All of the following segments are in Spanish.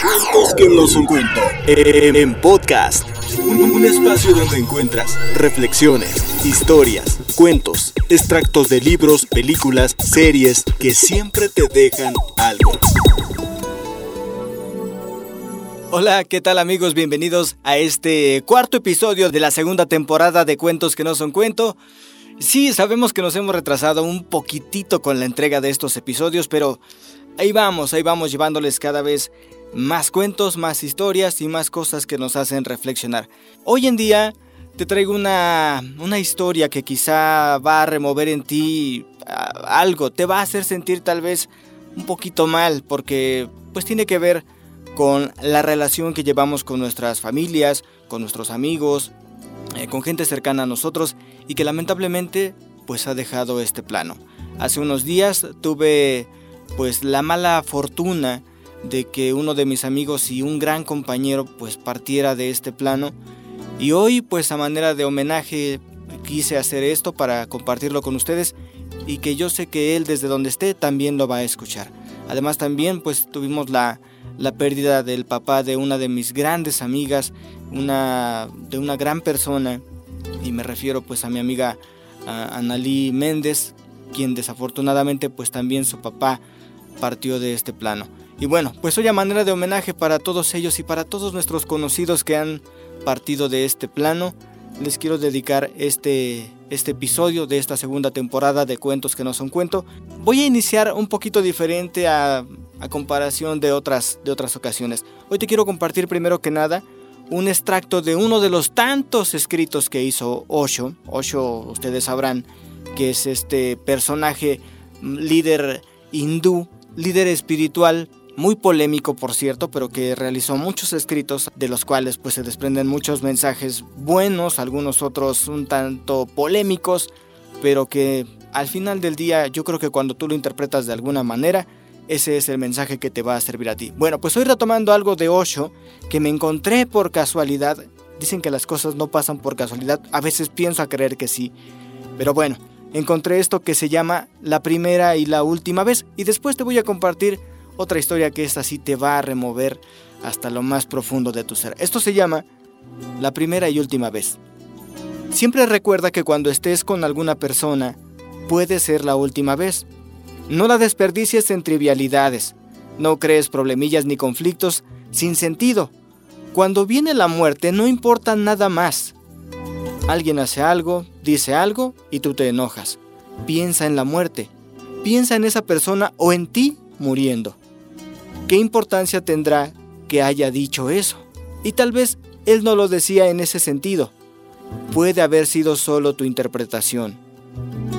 Cuentos que no son cuento. En podcast. Un, espacio donde encuentras reflexiones, historias, cuentos, extractos de libros, películas, series que siempre te dejan algo. Hola, ¿qué tal amigos? Bienvenidos a este cuarto episodio de la segunda temporada de Cuentos que no son cuento. Sí, sabemos que nos hemos retrasado un poquitito con la entrega de estos episodios, pero ahí vamos, ahí vamos llevándoles cada vez más cuentos, más historias y más cosas que nos hacen reflexionar. Hoy en día te traigo una, una historia que quizá va a remover en ti algo, te va a hacer sentir tal vez un poquito mal, porque pues tiene que ver con la relación que llevamos con nuestras familias, con nuestros amigos, eh, con gente cercana a nosotros y que lamentablemente pues ha dejado este plano. Hace unos días tuve pues la mala fortuna de que uno de mis amigos y un gran compañero pues partiera de este plano y hoy pues a manera de homenaje quise hacer esto para compartirlo con ustedes y que yo sé que él desde donde esté también lo va a escuchar. Además también pues tuvimos la, la pérdida del papá de una de mis grandes amigas, una, de una gran persona, y me refiero pues a mi amiga Analí Méndez, quien desafortunadamente pues también su papá partió de este plano. Y bueno, pues hoy a manera de homenaje para todos ellos y para todos nuestros conocidos que han partido de este plano, les quiero dedicar este, este episodio de esta segunda temporada de Cuentos que no son cuento. Voy a iniciar un poquito diferente a, comparación de otras, de otras ocasiones. Hoy te quiero compartir primero que nada un extracto de uno de los tantos escritos que hizo Osho. Osho, ustedes sabrán que es este personaje mm, líder hindú, líder espiritual, muy polémico por cierto, pero que realizó muchos escritos de los cuales pues se desprenden muchos mensajes buenos, algunos otros un tanto polémicos, pero que al final del día yo creo que cuando tú lo interpretas de alguna manera ese es el mensaje que te va a servir a ti. Bueno, pues hoy retomando algo de Osho que me encontré por casualidad. Dicen que las cosas no pasan por casualidad. A veces pienso a creer que sí. Pero bueno, encontré esto que se llama La primera y la última vez. Y después te voy a compartir otra historia que esta sí te va a remover hasta lo más profundo de tu ser. Esto se llama La primera y última vez. Siempre recuerda que cuando estés con alguna persona, puede ser la última vez. No la desperdicies en trivialidades. No crees problemillas ni conflictos sin sentido. Cuando viene la muerte no importa nada más. Alguien hace algo, dice algo y tú te enojas. Piensa en la muerte. Piensa en esa persona o en ti muriendo. ¿Qué importancia tendrá que haya dicho eso? Y tal vez él no lo decía en ese sentido. Puede haber sido solo tu interpretación.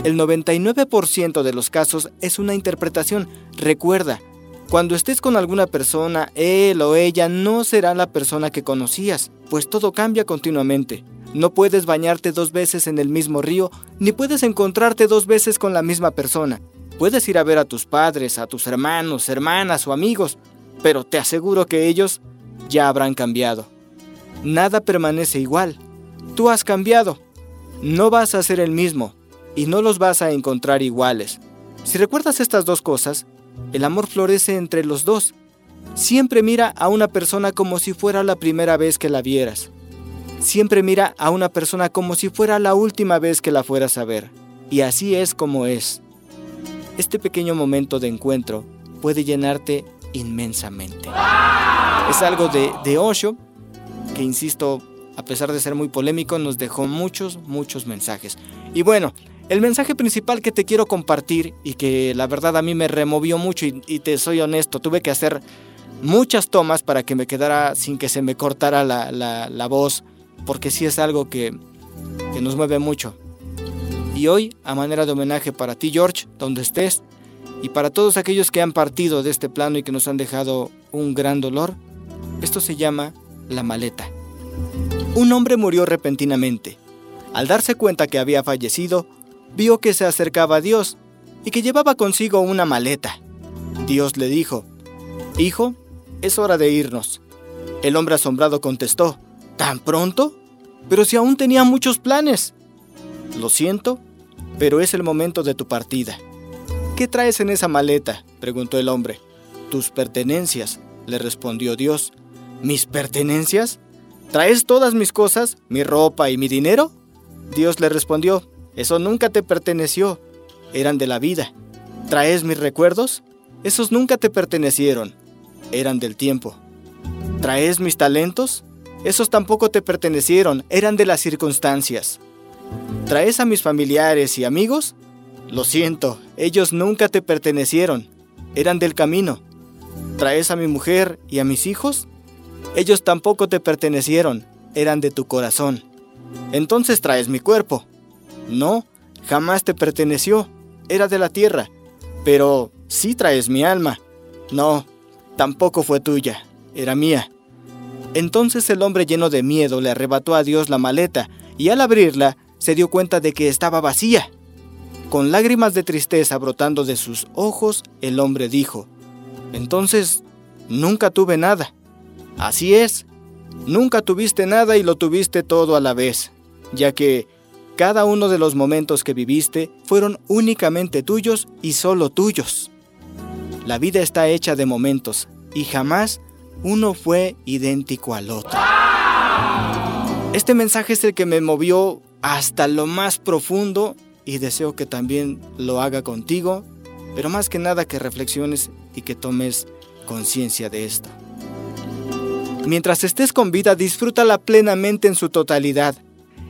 El 99% de los casos es una interpretación. Recuerda, cuando estés con alguna persona, él o ella no será la persona que conocías, pues todo cambia continuamente. No puedes bañarte dos veces en el mismo río, ni puedes encontrarte dos veces con la misma persona. Puedes ir a ver a tus padres, a tus hermanos, hermanas o amigos, pero te aseguro que ellos ya habrán cambiado. Nada permanece igual. Tú has cambiado. No vas a ser el mismo, y no los vas a encontrar iguales. Si recuerdas estas dos cosas, el amor florece entre los dos. Siempre mira a una persona como si fuera la primera vez que la vieras. Siempre mira a una persona como si fuera la última vez que la fueras a ver. Y así es como es. Este pequeño momento de encuentro puede llenarte inmensamente. Es algo de, de Osho, que insisto, a pesar de ser muy polémico, nos dejó muchos, muchos mensajes. Y bueno, el mensaje principal que te quiero compartir y que la verdad a mí me removió mucho y, te soy honesto, tuve que hacer muchas tomas para que me quedara sin que se me cortara la, voz, porque sí es algo que, que nos mueve mucho. Y hoy, a manera de homenaje para ti George, donde estés, y para todos aquellos que han partido de este plano y que nos han dejado un gran dolor, esto se llama la maleta. Un hombre murió repentinamente. Al darse cuenta que había fallecido, vio que se acercaba a Dios y que llevaba consigo una maleta. Dios le dijo, Hijo, es hora de irnos. El hombre asombrado contestó, ¿Tan pronto? Pero si aún tenía muchos planes. Lo siento, pero es el momento de tu partida. ¿Qué traes en esa maleta? preguntó el hombre. Tus pertenencias. le respondió Dios. ¿Mis pertenencias? ¿Traes todas mis cosas, mi ropa y mi dinero? Dios le respondió, eso nunca te perteneció, eran de la vida. ¿Traes mis recuerdos? Esos nunca te pertenecieron, eran del tiempo. ¿Traes mis talentos? Esos tampoco te pertenecieron, eran de las circunstancias. ¿Traes a mis familiares y amigos? Lo siento, ellos nunca te pertenecieron, eran del camino. ¿Traes a mi mujer y a mis hijos? Ellos tampoco te pertenecieron, eran de tu corazón. Entonces traes mi cuerpo. No, jamás te perteneció, era de la tierra. Pero sí traes mi alma. No, tampoco fue tuya, era mía. Entonces el hombre lleno de miedo le arrebató a Dios la maleta y al abrirla se dio cuenta de que estaba vacía. Con lágrimas de tristeza brotando de sus ojos, el hombre dijo, Entonces, nunca tuve nada. Así es, nunca tuviste nada y lo tuviste todo a la vez, ya que cada uno de los momentos que viviste fueron únicamente tuyos y solo tuyos. La vida está hecha de momentos y jamás uno fue idéntico al otro. Este mensaje es el que me movió hasta lo más profundo y deseo que también lo haga contigo, pero más que nada que reflexiones y que tomes conciencia de esto. Mientras estés con vida, disfrútala plenamente en su totalidad,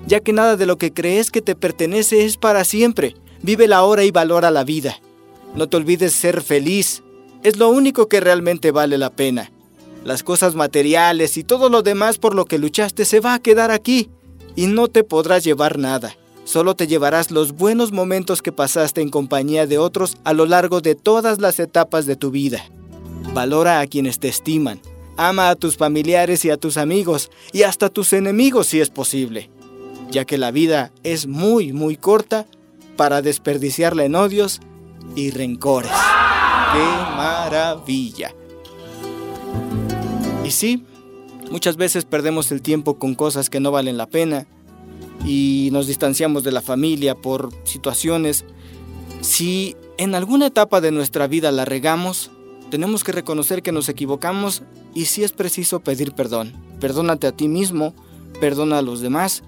ya que nada de lo que crees que te pertenece es para siempre. Vive la hora y valora la vida. No te olvides ser feliz. Es lo único que realmente vale la pena. Las cosas materiales y todo lo demás por lo que luchaste se va a quedar aquí y no te podrás llevar nada. Solo te llevarás los buenos momentos que pasaste en compañía de otros a lo largo de todas las etapas de tu vida. Valora a quienes te estiman. Ama a tus familiares y a tus amigos y hasta a tus enemigos si es posible, ya que la vida es muy, muy corta para desperdiciarla en odios y rencores. ¡Qué maravilla! Y sí, muchas veces perdemos el tiempo con cosas que no valen la pena y nos distanciamos de la familia por situaciones. Si en alguna etapa de nuestra vida la regamos, tenemos que reconocer que nos equivocamos y si es preciso pedir perdón. Perdónate a ti mismo, perdona a los demás,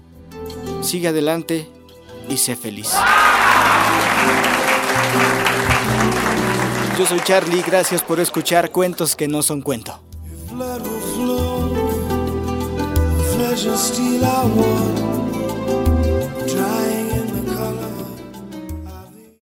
sigue adelante y sé feliz. Yo soy Charlie, gracias por escuchar cuentos que no son cuento. Just steel I want. Drive